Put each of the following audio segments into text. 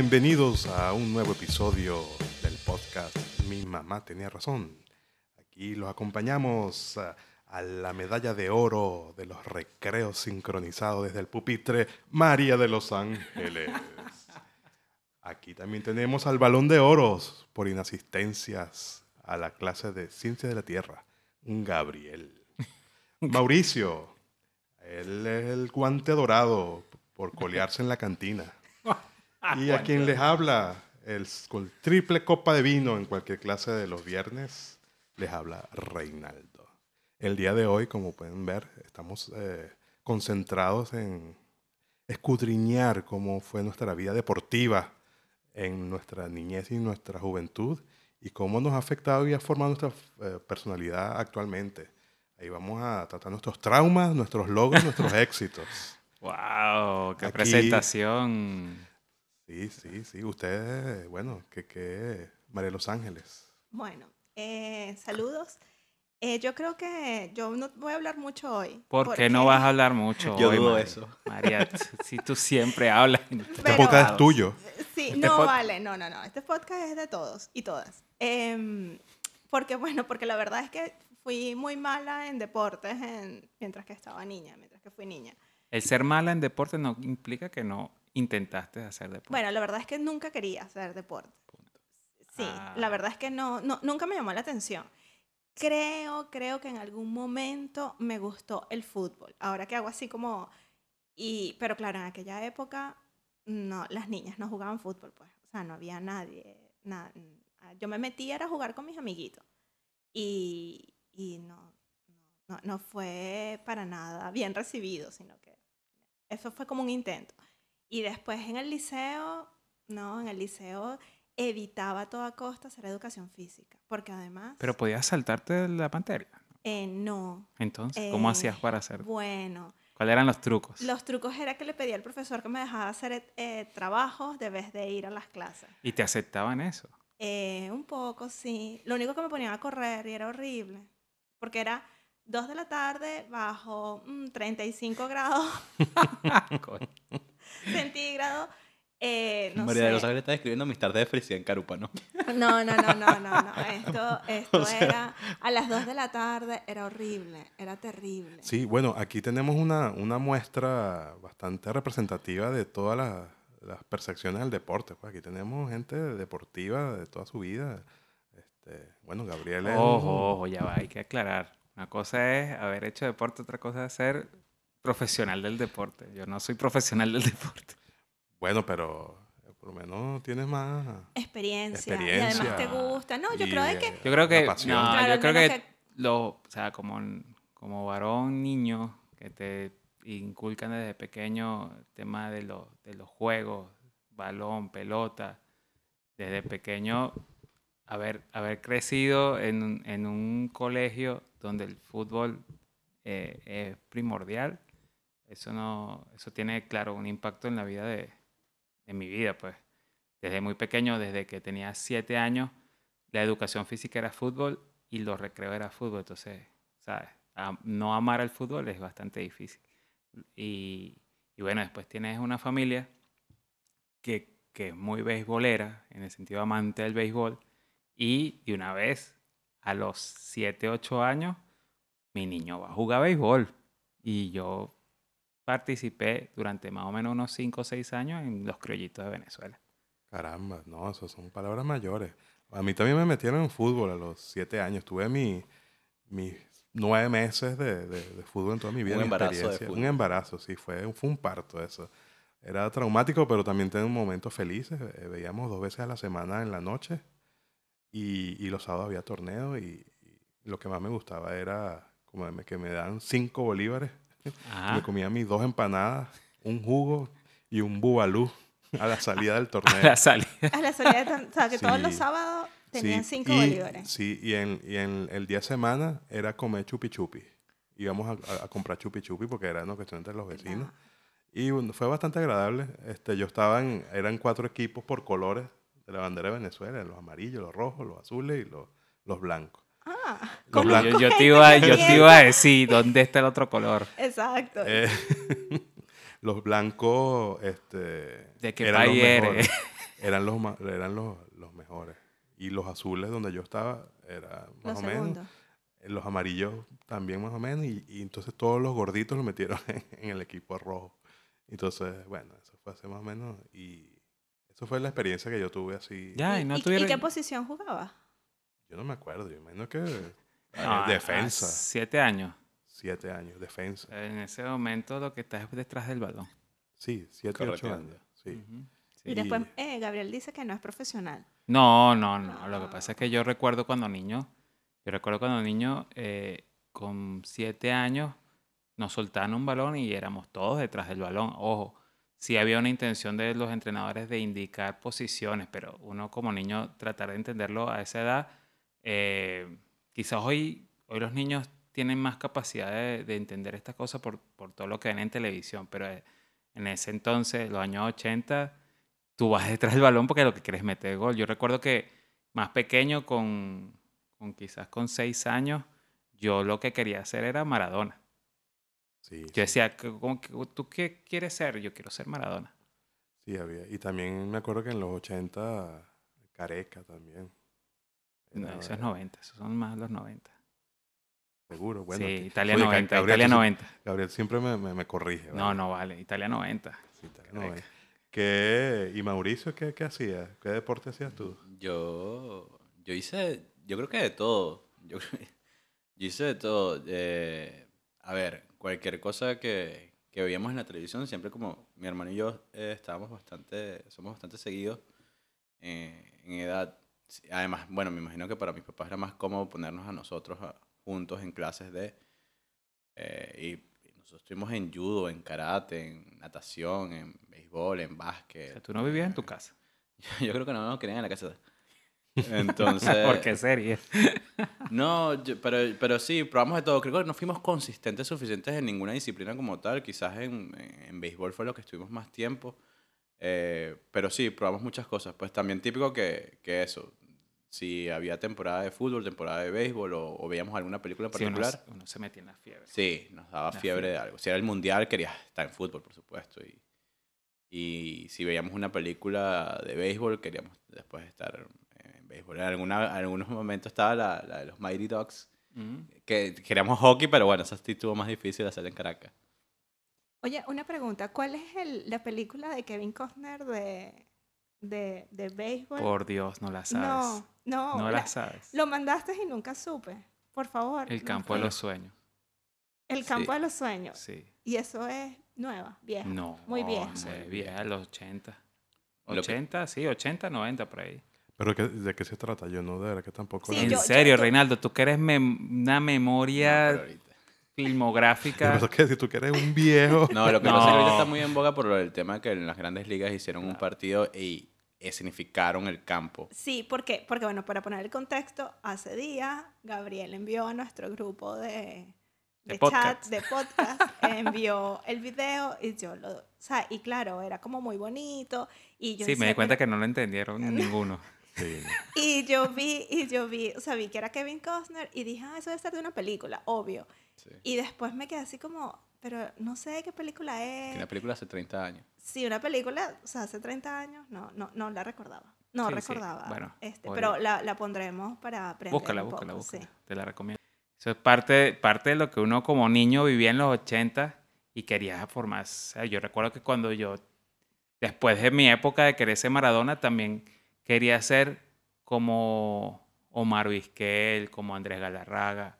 Bienvenidos a un nuevo episodio del podcast Mi mamá tenía razón. Aquí los acompañamos a, a la medalla de oro de los recreos sincronizados desde el pupitre María de los Ángeles. Aquí también tenemos al balón de oros por inasistencias a la clase de Ciencia de la Tierra, Gabriel. Mauricio, él es el guante dorado por colearse en la cantina. Y a quien les habla, el, con triple copa de vino en cualquier clase de los viernes, les habla Reinaldo. El día de hoy, como pueden ver, estamos eh, concentrados en escudriñar cómo fue nuestra vida deportiva en nuestra niñez y nuestra juventud y cómo nos ha afectado y ha formado nuestra eh, personalidad actualmente. Ahí vamos a tratar nuestros traumas, nuestros logros, nuestros éxitos. ¡Wow! ¡Qué Aquí- presentación! Sí, sí, sí. Ustedes, bueno, que que María de Los Ángeles. Bueno, eh, saludos. Eh, yo creo que yo no voy a hablar mucho hoy. ¿Por qué no vas a hablar mucho Yo hoy, dudo María? eso. María, si tú siempre hablas. estos Este Pero- podcast es tuyo. Sí, Este no vale, no, no, no. Este podcast es de todos y todas. Em, porque, bueno, porque la verdad es que fui muy mala en deportes en- mientras que estaba niña, mientras que fui niña. El ser mala en deporte no implica que no intentaste hacer deporte. Bueno, la verdad es que nunca quería hacer deporte. Sí, Ah. la verdad es que no, no, nunca me llamó la atención. Creo, creo que en algún momento me gustó el fútbol. Ahora que hago así como... Y, pero claro, en aquella época, no, las niñas no jugaban fútbol, pues. O sea, no había nadie. na- yo me metí era a jugar con mis amiguitos. Y, y no, no, no fue para nada bien recibido, sino que eso fue como un intento. Y después en el liceo, no, en el liceo evitaba a toda costa hacer educación física, porque además, Pero podías saltarte la materia. eh, no. Entonces, ¿cómo eh, hacías para hacer? Bueno, ¿Cuáles eran los trucos? los trucos era que le pedía al profesor que me dejara hacer eh, trabajos de vez de ir a las clases. ¿Y te aceptaban eso? Eh, un poco, sí. Lo único que me ponían a correr y era horrible, porque era 2 de la tarde bajo mm, 35 grados. centígrados. eh, no María de los sé. Ángeles está describiendo mis tardes de felicidad en Carupa, ¿no? No, no, no, no, no, no. Esto, esto O sea- era a las 2 de la tarde, era horrible, era terrible. Sí, bueno, aquí tenemos una, una muestra bastante representativa de todas las, las percepciones del deporte. Pues aquí tenemos gente deportiva de toda su vida. Este, bueno, Gabriel es un- Ojo, ojo, ya va, hay que aclarar. Una cosa es haber hecho deporte, otra cosa es ser profesional del deporte. Yo no soy profesional del deporte. Bueno, pero por lo menos tienes más... Experiencia, Y además Experiencia. te gusta. No, yo y, creo de eh, que... Yo creo que, no, Claro, yo creo que, que- lo, o sea, como, como varón, niño, que te inculcan desde pequeño el tema de, los de los juegos, balón, pelota, desde pequeño haber, haber crecido en, un- en un colegio donde el fútbol eh, es primordial, eso, no, eso tiene, claro, un impacto en la vida de, en mi vida, pues. Desde muy pequeño, desde que tenía siete años, la educación física era fútbol y los recreos era fútbol. Entonces, ¿sabes? A- no amar al fútbol es bastante difícil. Y, bueno, después tienes una familia que, que es muy beisbolera, en el sentido amante del béisbol, y de una vez, a los 7, 8 años, mi niño va a jugar béisbol. Y yo participé durante más o menos unos 5 o 6 años en los criollitos de Venezuela. Caramba, no, eso son palabras mayores. A mí también me metieron en fútbol a los siete años. Tuve mi, mis nueve meses de, de- de fútbol en toda mi vida. Un mi embarazo de fútbol. Un embarazo, sí, fue, fue un parto eso. Era traumático, pero también tenía momentos felices. Eh, Veíamos dos veces a la semana en la noche y, y los sábados había torneo y, y lo que más me gustaba era como que me dan cinco bolívares. Ajá. Me comía mis dos empanadas, un jugo y un bubalú a la salida del torneo. A la salida. A la salida, de- o sea, que todos los sábados tenían Sí, cinco y- bolívares. Sí, y, en, y en el día de semana era comer chupi chupi. Íbamos a, a- a comprar chupi chupi porque era una cuestión entre los vecinos. Ah, Y bueno, fue bastante agradable. Este, yo estaba en, eran cuatro equipos por colores de la bandera de Venezuela, los amarillos, los rojos, los azules y los, los blancos. Ah. Yo, yo te iba, yo te iba a decir, ¿dónde está el otro color? Exacto. Eh, los blancos, este... ¿De qué eran los mejores. eran los, eran los, los mejores. Y los azules donde yo estaba, era más Los o menos. segundos. Los amarillos también más o menos. Y, y entonces todos los gorditos los metieron en, en el equipo rojo. Entonces, bueno, eso fue hace más o menos. Y eso fue la experiencia que yo tuve así. Ya, y ¿Y, no y- y tuvieron... qué posición jugaba? Yo no me acuerdo, yo imagino que eh, No, a- a defensa. siete años. Siete años, defensa. En ese momento lo que estás es detrás del balón. Sí, siete, ocho años. Sí. Y Sí. después eh, Gabriel dice que no es profesional. No, no, no. Lo que Ah. pasa es que yo recuerdo cuando niño, yo recuerdo cuando niño, eh, con siete años, nos soltaban un balón y éramos todos detrás del balón. Ojo, sí había una intención de los entrenadores de indicar posiciones, pero uno como niño tratar de entenderlo a esa edad, eh, quizás hoy, hoy los niños tienen más capacidad de, de entender estas cosas por, por todo lo que ven en televisión, pero eh, en ese entonces, los años 80, tú vas detrás del balón porque lo que quieres es meter gol. Yo recuerdo que más pequeño, con, con quizás con seis años, yo lo que quería hacer era Maradona. Sí, Yo decía, "¿Qué- cómo que- ¿tú qué quieres ser? Yo quiero ser Maradona. sí, había. Y también me acuerdo que en los 80, Careca también. No, Era- eso es 90, esos son más los 90. Seguro, bueno. sí, que- Italia oye, 90, Gabriel, Italia tú- 90. Gabriel siempre me, me, me corrige. No, ¿vale? no vale, Italia 90. Sí, Italia Careca. 90. ¿Qué- ¿Y Mauricio qué, qué hacías? ¿Qué deporte hacías tú? Yo, yo hice, yo creo que de todo. Yo, yo hice de todo. eh, a ver, cualquier cosa que, que veíamos en la televisión, siempre como mi hermano y yo eh, estábamos bastante, somos bastante seguidos eh, en edad. Además, bueno, me imagino que para mis papás era más cómodo ponernos a nosotros a- juntos en clases de... eh, y, nosotros estuvimos en judo, en karate, en natación, en béisbol, en O básquet. sea, tú no vivías en tu casa. Yo creo que no nos querían en la casa. Entonces, ¿Por qué serie? no, yo- pero, pero sí, probamos de todo. Creo que no fuimos consistentes suficientes en ninguna disciplina como tal. Quizás en, en, en béisbol fue lo que estuvimos más tiempo. Eh, pero sí, probamos muchas cosas. Pues también típico que, que eso. Si había temporada de fútbol, temporada de béisbol o, o veíamos alguna película en Sí, uno, particular, uno se metía en la fiebre. sí, nos daba fiebre fiebre. de algo. Si era el mundial, querías estar en fútbol, por supuesto. Y, y si veíamos una película de béisbol, queríamos después estar en béisbol. En alguna, algunos momentos estaba la, la de los Mighty Ducks, Mm. que queríamos hockey, pero bueno, esa sí estuvo más difícil de hacer en Caracas. Oye, una pregunta. ¿Cuál es el- la película de Kevin Costner de, de, de béisbol? Por Dios, no la sabes. no, no. no la- la sabes. Lo mandaste y nunca supe. Por favor. El no campo de los sueños. El campo Sí. de los sueños. Sí. Y eso es nueva, vieja. No. Muy vieja. Muy vieja, los 80. Lo que- 80, sí, 80, 90 por ahí. ¿Pero qué- de qué se trata? Yo no, de verdad que tampoco... Sí, la- en yo- serio, yo- Reinaldo, tú que eres mem- una No, memoria. Yo filmográfica. pienso que si tú que eres un viejo... No, lo que pasa es que ahorita No. está muy en boga por el tema que en las grandes ligas hicieron un partido y escenificaron el campo. Sí, ¿por qué? Porque, bueno, para poner el contexto, hace días Gabriel envió a nuestro grupo de, De de podcast. chat, de podcast, envió el video y yo lo... O sea, y claro, era como muy bonito y yo Sí, me di cuenta que "Pero-". no lo entendieron ninguno. Sí, no. Y yo vi, y yo vi, o sea, vi que era Kevin Costner y dije, ah, eso debe ser de una película, obvio. Sí. Y después me quedé así como, pero no sé de qué película Que es. la película hace 30 años. Sí, una película, o sea, hace 30 años, no, no, no la recordaba. No Sí, sí, recordaba. bueno, este, pero la, la pondremos para aprender Búscala, un búscala, poco, búscala. sí. Te la recomiendo. Eso es parte, parte de lo que uno como niño vivía en los 80 y quería. O sea, yo recuerdo que cuando yo, después de mi época de querer ser Maradona, también quería ser como Omar Vizquel, como Andrés Galarraga.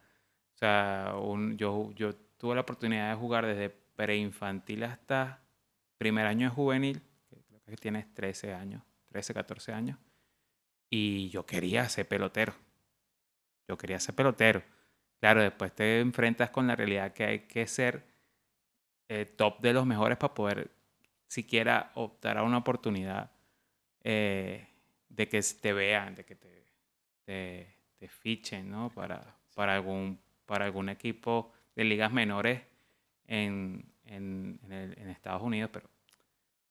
O sea, un- yo, yo tuve la oportunidad de jugar desde preinfantil hasta primer año de juvenil, que creo que tienes 13 años, 13, 14 años, y yo quería ser pelotero. Yo quería ser pelotero. Claro, después te enfrentas con la realidad que hay que ser eh, top de los mejores para poder siquiera optar a una oportunidad eh, de que te vean, de que te, te, te fichen, ¿no? Para, para, algún, para algún equipo de ligas menores en, en, en el- en Estados Unidos, pero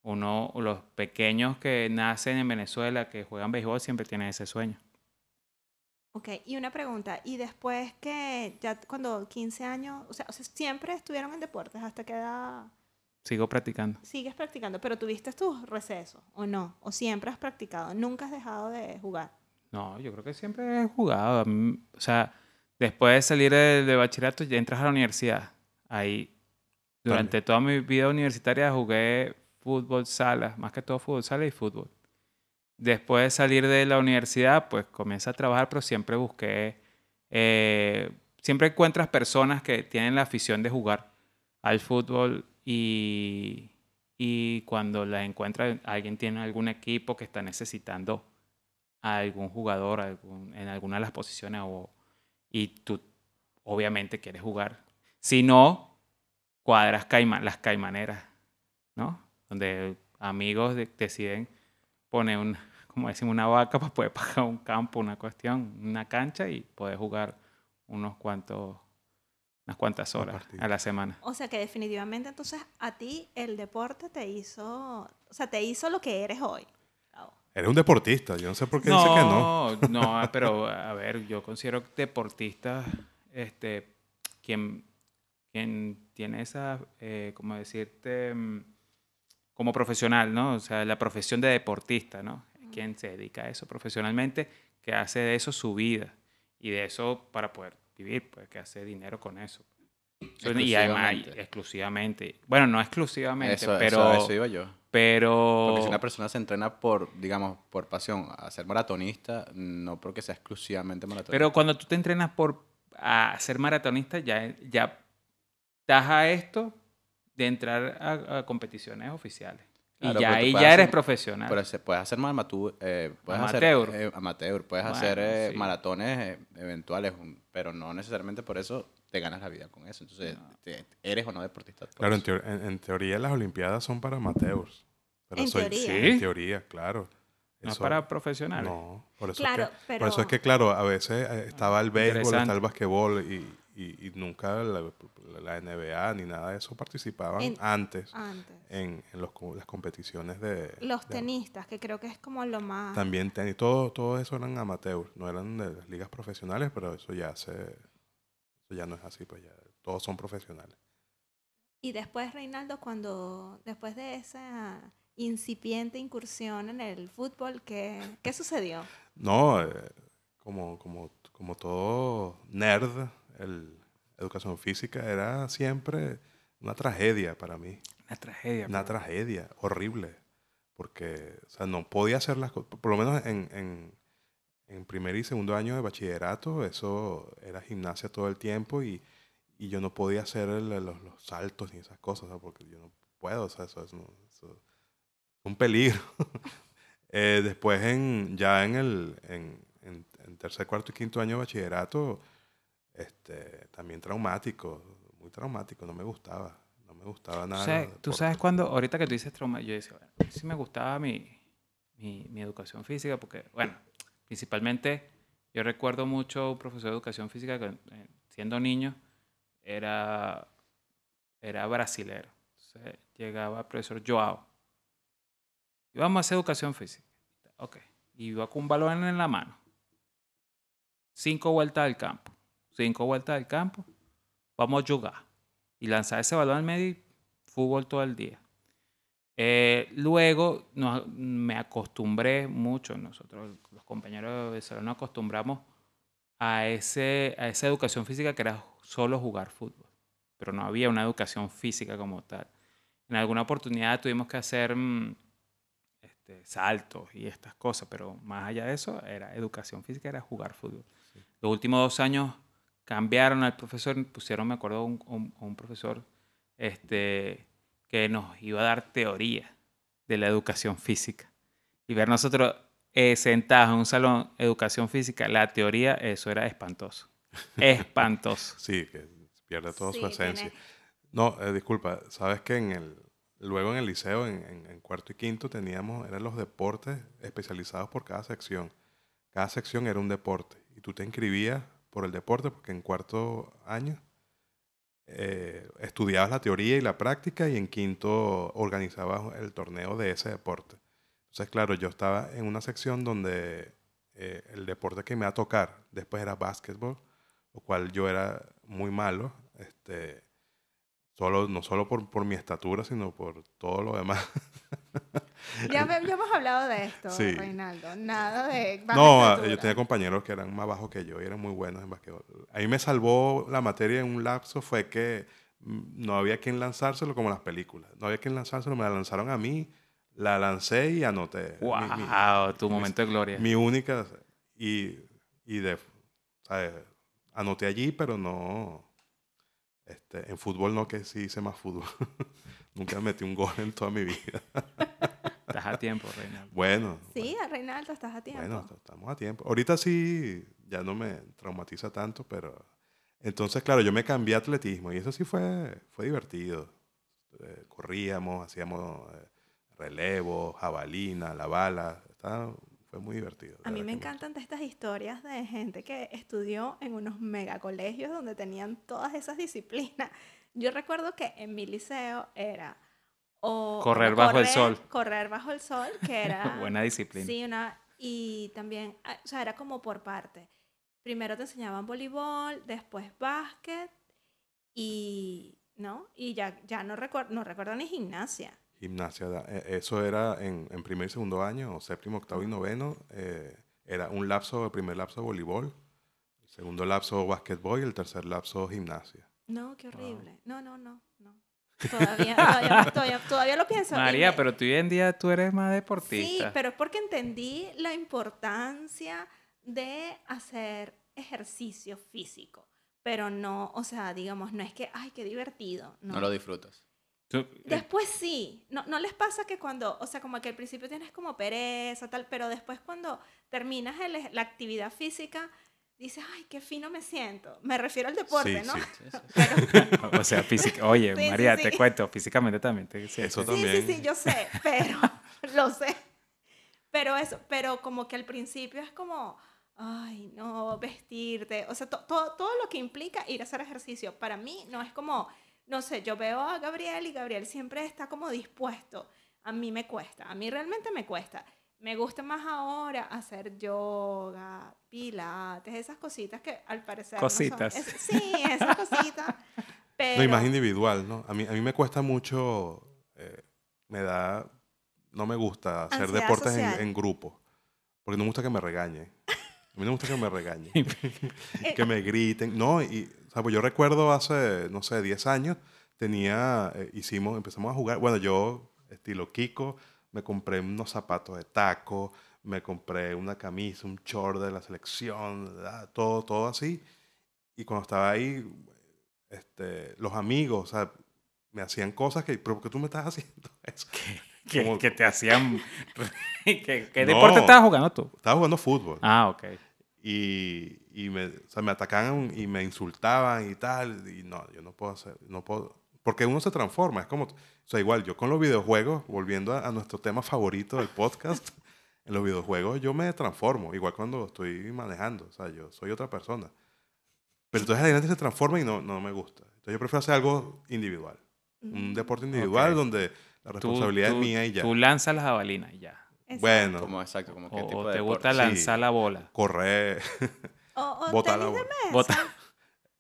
uno, los pequeños que nacen en Venezuela, que juegan béisbol, siempre tienen ese sueño. Ok, y una pregunta, y después que ya cuando 15 años, o sea, o sea, siempre estuvieron en deportes hasta que edad... sigo practicando. Sigues practicando, pero tuviste tus recesos, ¿o no? ¿O siempre has practicado? ¿Nunca has dejado de jugar? No, yo creo que siempre he jugado. O sea, después de salir de, de bachillerato, ya entras a la universidad. Ahí, durante toda mi vida universitaria, jugué fútbol sala, más que todo fútbol sala y fútbol. Después de salir de la universidad, pues comencé a trabajar, pero siempre busqué. eh, siempre encuentras personas que tienen la afición de jugar al fútbol y, y cuando las encuentras, alguien tiene algún equipo que está necesitando a algún jugador algún- en alguna de las posiciones o, y tú obviamente quieres jugar. Si no, cuadras caima- las caimaneras, ¿no? Donde amigos de- deciden poner un, como decimos, una vaca para poder pagar un campo, una cuestión, una cancha y poder jugar unos cuantos, unas cuantas horas a la semana. O sea que definitivamente entonces a ti el deporte te hizo, o sea, te hizo lo que eres hoy. Eres un deportista, yo no sé por qué dice que no. No, no, pero a ver, yo considero deportista, este, quien, quien tiene esa, eh, como decirte, mm, como profesional, ¿no? O sea, la profesión de deportista, ¿no? Quien se dedica a eso profesionalmente, que hace de eso su vida y de eso para poder vivir, pues que hace dinero con eso. So, Y además, Exclusivamente. exclusivamente. Bueno, no exclusivamente, Eso, pero, eso, eso iba yo. Pero Porque si una persona se entrena por, digamos, por pasión a ser maratonista, no porque sea exclusivamente maratonista. Pero cuando tú te entrenas por a ser maratonista, ya, ya estás a esto de entrar a, a competiciones oficiales. Claro, y ya ahí ya eres profesional. Pero se- puedes hacer más amateur, eh, puedes Amateur. hacer eh, amateur, puedes Bueno, hacer eh, sí. maratones eh, eventuales, pero no necesariamente por eso te ganas la vida con eso. Entonces, te- eres o no deportista. por Claro, en, eso. teo- en- en teoría las Olimpiadas son para amateurs. Pero En soy- teoría. Sí, en teoría, claro. no es Eso- para profesionales. No, por eso, Claro, es que, pero... por eso es que, claro, a veces eh, estaba el béisbol, está Interesante. el basquetbol y, y- y nunca la, la NBA ni nada de eso participaban En- antes Antes. en, en los las competiciones de... Los de- tenistas, que creo que es como lo más... También tenis, todo, todo eso eran amateurs, no eran de las ligas profesionales, pero eso ya se, eso ya no es así, pues ya todos son profesionales. Y después, Reinaldo, cuando, después de esa incipiente incursión en el fútbol, ¿qué, qué sucedió? No, eh, como, como, como todo nerd, el educación física era siempre una tragedia para mí. Una tragedia. Una tragedia horrible. Porque, o sea, no podía hacer las cosas. Por lo menos en, en, en primer y segundo año de bachillerato, eso era gimnasia todo el tiempo y, y yo no podía hacer el- los, los saltos ni esas cosas, ¿no? porque yo no puedo, o sea, eso es, no- eso es un peligro. Eh, después, en, ya en el en, en- en tercer, cuarto y quinto año de bachillerato, este, también traumático, muy traumático, no me gustaba. No me gustaba nada. tú sabes cuando, ahorita que tú dices trauma, yo decía, bueno, sí me gustaba mi, mi, mi educación física, porque, bueno, principalmente yo recuerdo mucho un profesor de educación física que eh, siendo niño era, era brasilero. Entonces, llegaba el profesor Joao. Y vamos a hacer educación física. Ok. Y iba con un balón en la mano. Cinco vueltas al campo. Cinco vueltas al campo. Vamos a jugar y lanzar ese balón al medio y fútbol todo el día. Eh, luego nos- me acostumbré mucho, nosotros los compañeros de nos acostumbramos a, ese, a esa educación física que era solo jugar fútbol, pero no había una educación física como tal. En alguna oportunidad tuvimos que hacer mm, este, saltos y estas cosas, pero más allá de eso, era educación física, era jugar fútbol. Los últimos dos años cambiaron al profesor, pusieron, me acuerdo, un, un- un profesor este, que nos iba a dar teoría de la educación física. Y ver nosotros eh, sentados en un salón de educación física, la teoría, eso era espantoso. Espantoso. Sí, que pierde toda Sí, su tiene- esencia. No, eh, disculpa, sabes que en el, luego en el liceo, en, en- en cuarto y quinto, teníamos, eran los deportes especializados por cada sección. Cada sección era un deporte y tú te inscribías por el deporte porque en cuarto año eh, estudiabas la teoría y la práctica y en quinto organizabas el torneo de ese deporte. Entonces, claro, yo estaba en una sección donde eh, el deporte que me iba a tocar después era básquetbol, lo cual yo era muy malo. Este, Solo, no solo por, por mi estatura, sino por todo lo demás. Ya, me- ya hemos hablado de esto, Sí. Reinaldo. Nada de. baja No, ah, estatura. yo tenía compañeros que eran más bajos que yo y eran muy buenos en basquetbol. Ahí me salvó la materia en un lapso, fue que mm, no había quien lanzárselo como las películas. No había quien lanzárselo, me la lanzaron a mí, la lancé y anoté. Mi- mi- ¡Wow! Tu momento de gloria. Mi única. Y, y de. ¿sabes? Anoté allí, pero no. Este, en fútbol no, que sí hice más fútbol. Nunca metí un gol en toda mi vida. Estás a tiempo, Reinaldo. Bueno. Sí, Reinaldo, estás a tiempo. Bueno, estamos a tiempo. Ahorita sí, ya no me traumatiza tanto, pero. Entonces, claro, yo me cambié a atletismo y eso sí fue, fue divertido. Eh, corríamos, hacíamos eh, relevo, jabalina, la bala. Estaba- fue muy divertido. A mí me encantan de estas historias de gente que estudió en unos megacolegios donde tenían todas esas disciplinas. Yo recuerdo que en mi liceo era o Correr bajo el correr- sol. Correr bajo el sol, que era Buena disciplina. Sí, una y también, ah, o sea, era como por parte. Primero te enseñaban voleibol, después básquet y ¿no? Y ya ya no recuerdo no recuerdo ni gimnasia. Gimnasia, eh, eso era en, en primer y segundo año, o séptimo, octavo y noveno. eh, era un lapso, el primer lapso voleibol, el segundo lapso basquetbol y el tercer lapso gimnasia. No, qué horrible. No, no, no, no. Todavía, todavía, todavía, todavía lo pienso. María, me- pero tú hoy en día tú eres más Sí, deportista. pero es porque entendí la importancia de hacer ejercicio físico. Pero no, o sea, digamos, no es que, ay, qué divertido. No, No lo disfrutas. Eh, Después sí. No, ¿No les pasa que cuando, o sea, como que al principio tienes como pereza, tal, pero después cuando terminas el ej- la actividad física, dices, ay, qué fino me siento. Me refiero al deporte, Sí, ¿no? sí. Sí. Pero, o sea, física. Oye, María, te cuento, físicamente también te Eso sí, sí, también. sí, yo sé, pero lo sé. Pero eso, pero como que al principio es como, ay, no, vestirte, o sea, to- todo, todo lo que implica ir a hacer ejercicio. Para mí no es como, no sé, yo veo a Gabriel y Gabriel siempre está como dispuesto. A mí me cuesta, a mí realmente me cuesta. Me gusta más ahora hacer yoga, pilates, esas cositas que al parecer... no son- Cositas. es- sí, esas cositas. Pero... No, y más individual, ¿no? A mí, a mí me cuesta mucho, eh, me da, no me gusta hacer Ansiedad deportes en, en grupo, porque no me gusta que me regañen. A mí me gusta que me regañen, que me griten. No, y, o sea, pues yo recuerdo hace, no sé, 10 años, tenía, eh, hicimos, empezamos a jugar, bueno, yo, estilo Kiko, me compré unos zapatos de taco, me compré una camisa, un short de la selección, ¿verdad? todo, todo así. Y cuando estaba ahí, este, los amigos, o sea, me hacían cosas que, pero ¿por qué tú me estás haciendo eso? que, como- que te hacían... ¿Qué, qué No. deporte estabas jugando tú? Estaba jugando fútbol. Ah, ok. Y, y me, o sea, me atacaban y me insultaban y tal. Y no, yo no puedo hacer, no puedo. Porque uno se transforma, es como, o sea, igual yo con los videojuegos, volviendo a, a nuestro tema favorito del podcast, en los videojuegos yo me transformo, igual cuando estoy manejando, o sea, yo soy otra persona. Pero entonces adelante se transforma y no, no me gusta. Entonces yo prefiero hacer algo individual, un mm, deporte individual Ok. donde la Tú- responsabilidad tú- es mía y ya. Tú lanzas las jabalinas y ya. Exacto. Bueno, Como exacto, como qué O, tipo o de te deporte. gusta Sí. lanzar la bola. correr, O, o botar la de bola. mesa. Bota-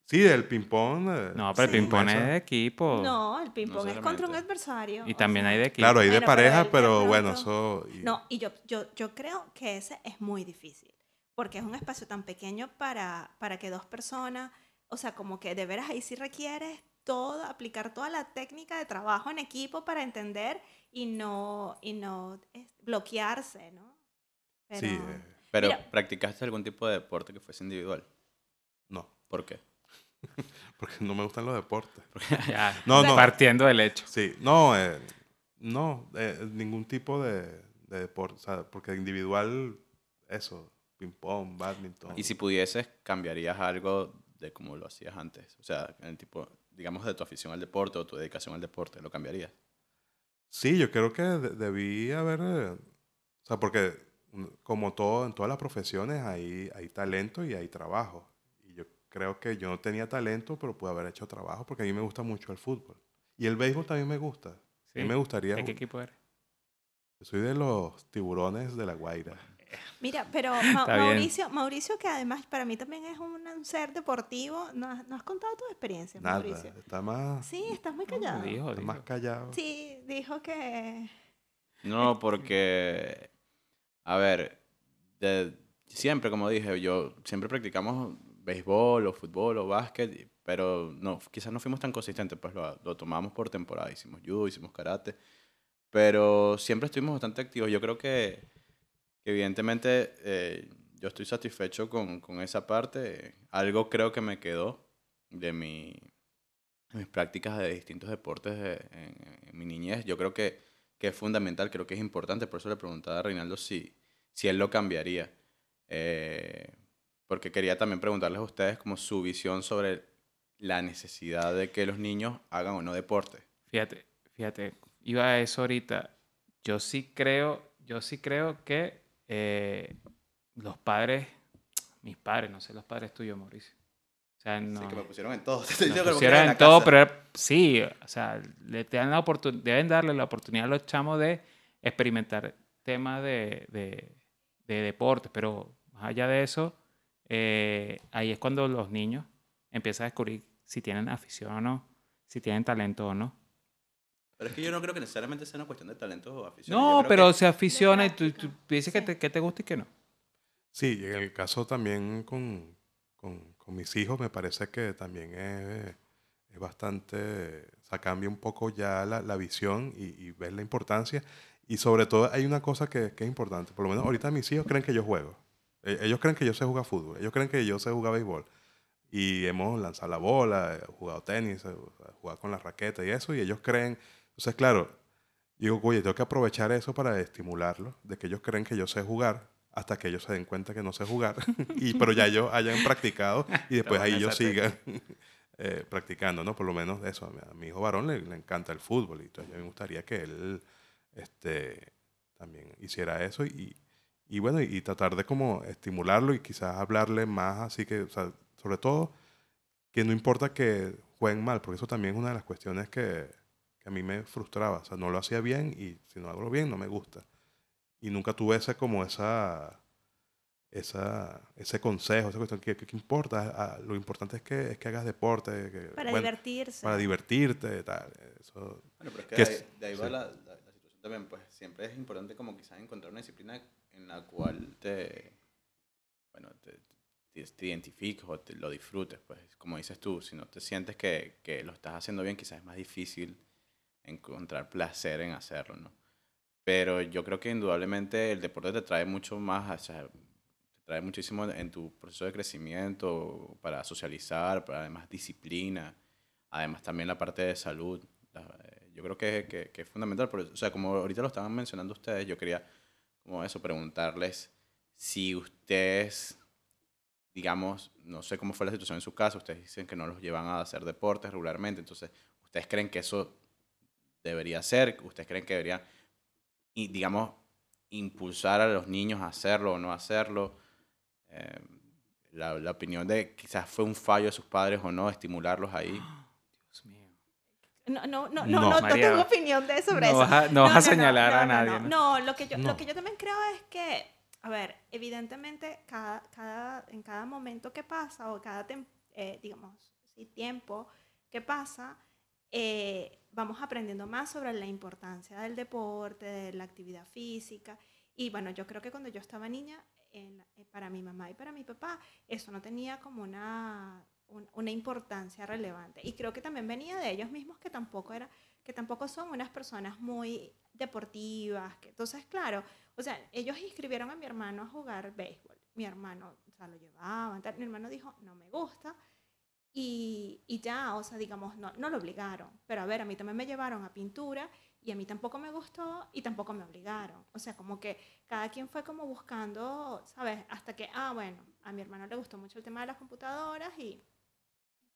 Sí, el ping-pong. eh, No, pero el ping-pong es de equipo. No, el ping-pong es contra un adversario. Y también sea, hay de equipo. Claro, hay de Bueno, pareja, de pero bueno, eso... y- No, y yo, yo, yo creo que ese es muy difícil, porque es un espacio tan pequeño para, para que dos personas, o sea, como que de veras ahí sí requieres todo, aplicar toda la técnica de trabajo en equipo para entender y no, y no es, bloquearse, ¿no? Sí, Pero- eh, Pero, Mira. ¿practicaste algún tipo de deporte que fuese individual? no, ¿Por qué? porque no me gustan los deportes. Ya, No, no. Partiendo del hecho. Sí, no, eh, no, eh, ningún tipo de, de deporte, o sea, porque individual, eso, ping-pong, badminton. Y si pudieses, ¿cambiarías algo de cómo lo hacías antes? O sea, en el tipo, digamos, de tu afición al deporte o tu dedicación al deporte, ¿lo cambiarías? Sí, yo creo que de- debí haber, eh, o sea, porque mm, como todo, en todas las profesiones hay, hay talento y hay trabajo. Y yo creo que yo no tenía talento, pero pude haber hecho trabajo porque a mí me gusta mucho el fútbol. Y el béisbol también me gusta. A Sí. mí me gustaría... ¿De qué equipo eres? Yo soy de los tiburones de la Guaira. Mira, pero Ma- bien. Mauricio, Mauricio, que además para mí también es un, un ser deportivo, ¿no has, no has contado tus experiencias, Nada, Mauricio? está más, Sí, estás muy No, callado. dijo, está más dijo. callado. Sí, dijo que... No, porque, a ver, de- siempre, como dije, yo siempre practicamos béisbol o fútbol o básquet, pero no, quizás no fuimos tan consistentes, pues lo, lo tomamos por temporada, hicimos judo, hicimos karate, pero siempre estuvimos bastante activos. Yo creo que evidentemente eh, yo estoy satisfecho con, con esa parte. Algo creo que me quedó de mi, mis prácticas de distintos deportes de- en, en mi niñez. Yo creo que, que es fundamental, creo que es importante. Por eso le preguntaba a Reinaldo si, si él lo cambiaría. Eh, porque quería también preguntarles a ustedes como su visión sobre la necesidad de que los niños hagan o no deporte. Fíjate, fíjate, iba a eso ahorita. Yo sí creo, yo sí creo que eh, los padres, mis padres, no sé los padres tuyos, Mauricio. O sea, no. Sí, que me pusieron en todo. nos pusieron en todo, pero sí, o sea, le te dan la deben darle la oportunidad a los chamos de experimentar temas de, de, de deporte, pero más allá de eso, eh, ahí es cuando los niños empiezan a descubrir si tienen afición o no, si tienen talento o no. Pero es que yo no creo que necesariamente sea una cuestión de talento o afición. Yo No, pero que- se aficiona y tú, tú dices que te, que te gusta y que no. Sí, y en el caso también con, con, con mis hijos me parece que también es, es bastante, o sea, cambia un poco ya la, la visión y, y ver la importancia. Y sobre todo hay una cosa que, que es importante, por lo menos ahorita mis hijos creen que yo juego. E- Ellos creen que yo sé jugar fútbol, ellos creen que yo sé jugar béisbol. Y hemos lanzado la bola, jugado tenis, jugado con la raqueta y eso, y ellos creen, entonces claro, digo, oye, tengo que aprovechar eso para estimularlos, de que ellos creen que yo sé jugar, hasta que ellos se den cuenta que no sé jugar, y, pero ya ellos hayan practicado y después ahí ellos sigan eh, practicando, ¿no? Por lo menos eso, a mi, hijo varón le, le encanta el fútbol, y entonces a mí me gustaría que él este, también hiciera eso y, y bueno, y, tratar de como estimularlo y quizás hablarle más, así que, o sea, sobre todo, que no importa que jueguen mal, porque eso también es una de las cuestiones que, que a mí me frustraba, o sea, no lo hacía bien y si no hago bien no me gusta. Y nunca tuve ese como esa, esa, ese consejo, esa cuestión, ¿qué, qué, qué importa? Ah, lo importante es que, es que hagas deporte, que, Para bueno, divertirse. para divertirte, tal. Eso, Bueno, pero es que, que de ahí, es- de ahí va la- la situación también, pues siempre es importante como quizás encontrar una disciplina en la cual te, bueno, te, te, te identifiques o te lo disfrutes, pues como dices tú, si no te sientes que, que lo estás haciendo bien, quizás es más difícil encontrar placer en hacerlo, ¿no? Pero yo creo que indudablemente el deporte te trae mucho más, o sea, te trae muchísimo en tu proceso de crecimiento para socializar, para además disciplina, además también la parte de salud. eh, yo creo que, que, que es fundamental, o sea, como ahorita lo estaban mencionando ustedes, yo quería como eso, preguntarles si ustedes, digamos, no sé cómo fue la situación en su caso, ustedes dicen que no los llevan a hacer deportes regularmente, entonces, ¿ustedes creen que eso debería ser? ¿Ustedes creen que deberían, y, digamos, impulsar a los niños a hacerlo o no hacerlo? Eh, la, la opinión de quizás fue un fallo de sus padres o no, estimularlos ahí. Dios mío. No, no, no, no, No. no, no María, tengo opinión de sobre no eso. vas a- no vas a señalar a no, nadie, No, ¿no? No, lo, que yo, No. lo que yo también creo es que, a ver, evidentemente cada, cada, en cada momento que pasa o cada, eh, digamos, sí, tiempo que pasa, eh, vamos aprendiendo más sobre la importancia del deporte, de la actividad física. Y bueno, yo creo que cuando yo estaba niña, en- eh, para mi mamá y para mi papá, eso no tenía como una, un- una importancia relevante. Y creo que también venía de ellos mismos que tampoco era que tampoco son unas personas muy deportivas, que entonces claro, o sea, ellos inscribieron a mi hermano a jugar béisbol. Mi hermano, o sea, lo llevaban, mi hermano dijo, "No me gusta." Y, y ya, o sea, digamos, no, no lo obligaron. Pero a ver, a mí también me llevaron a pintura y a mí tampoco me gustó y tampoco me obligaron. O sea, como que cada quien fue como buscando, ¿sabes? Hasta que, ah, bueno, a mi hermano le gustó mucho el tema de las computadoras y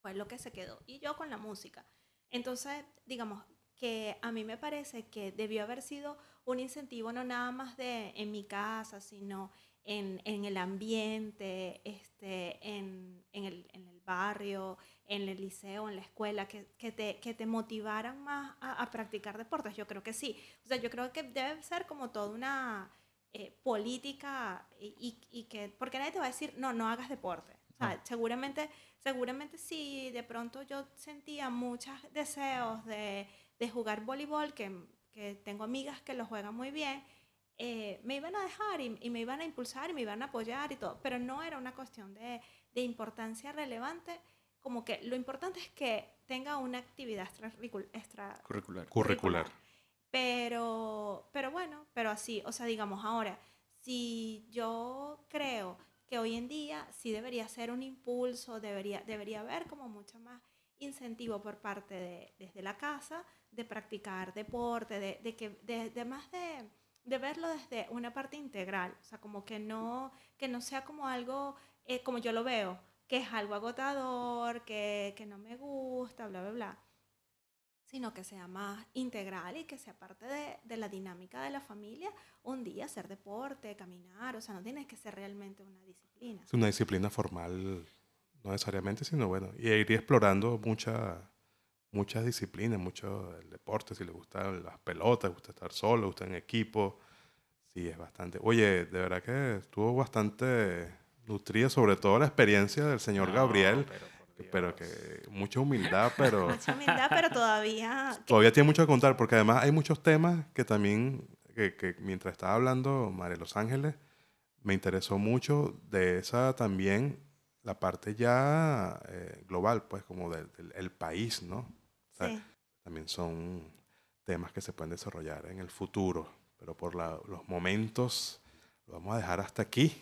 fue lo que se quedó. Y yo con la música. Entonces, digamos que a mí me parece que debió haber sido un incentivo no nada más de en mi casa, sino en, en el ambiente, este, en, en, el, en el barrio, en el liceo, en la escuela, que, que, te, que te motivaran más a, a practicar deportes. Yo creo que sí. O sea, yo creo que debe ser como toda una, eh, política y, y- y que, porque nadie te va a decir, no, no hagas deporte. O sea, seguramente, seguramente si de pronto yo sentía muchos deseos de, de jugar voleibol, que, que tengo amigas que lo juegan muy bien, eh, me iban a dejar y, y me iban a impulsar y me iban a apoyar y todo, pero no era una cuestión de, de importancia relevante, como que lo importante es que tenga una actividad extracurricul- extra, Curricular. Curricular. pero, pero bueno, pero así, o sea, digamos ahora, si yo creo que hoy en día sí debería ser un impulso, debería, debería haber como mucho más incentivo por parte de, desde la casa de practicar deporte, de, de que, de, de más de, de verlo desde una parte integral, o sea, como que no, que no sea como algo, eh, como yo lo veo, que es algo agotador, que, que no me gusta, bla, bla, bla sino que sea más integral y que sea parte de, de la dinámica de la familia, un día hacer deporte, caminar, o sea, no tienes que ser realmente una disciplina. Es una disciplina formal, no necesariamente, sino bueno, y ir explorando mucha- muchas disciplinas, mucho el deporte, si le gustan las pelotas, gusta estar solo, gusta en equipo. Sí, es bastante. Oye, de verdad que estuvo bastante nutrida, sobre todo la experiencia del señor No, Gabriel, pero que mucha humildad, pero Mucha humildad, pero todavía... todavía tiene mucho que contar, porque además hay muchos temas que también, que, que mientras estaba hablando María Los Ángeles, me interesó mucho de esa también, la parte ya eh, global, pues como del, del- el país, ¿no? O sea, Sí. También son temas que se pueden desarrollar en el futuro, pero por la- los momentos lo vamos a dejar hasta aquí.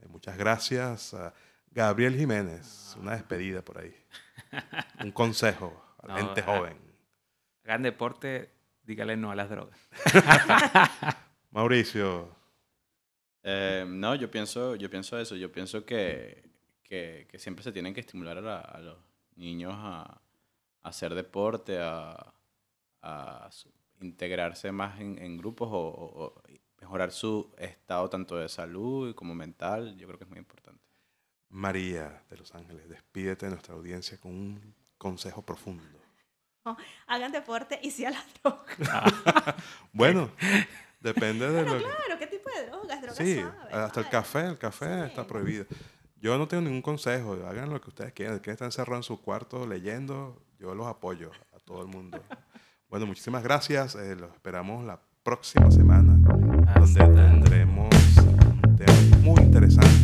Eh, muchas gracias a Gabriel Jiménez, una despedida por ahí. Un consejo a la No, gente ah. joven. Hagan deporte, dígale no a las drogas. Mauricio, Eh, no, yo pienso, yo pienso eso. Yo pienso que, que, que siempre se tienen que estimular a, la- a los niños a, a hacer deporte, a, integrarse más en, en grupos o, mejorar su estado tanto de salud como mental. Yo creo que es muy importante. María de Los Ángeles, despídete de nuestra audiencia con un consejo profundo. Hagan deporte y sí a las drogas. Bueno, depende de Bueno, lo que... claro, ¿qué tipo de drogas? Drogas Sí, suaves, hasta el café, el café Sí. está prohibido. Yo no tengo ningún consejo, hagan lo que ustedes quieran. Quien está encerrado en su cuarto leyendo, yo los apoyo a todo el mundo. bueno, muchísimas gracias. Eh, los esperamos la próxima semana, ah, donde tendremos un tema muy interesante.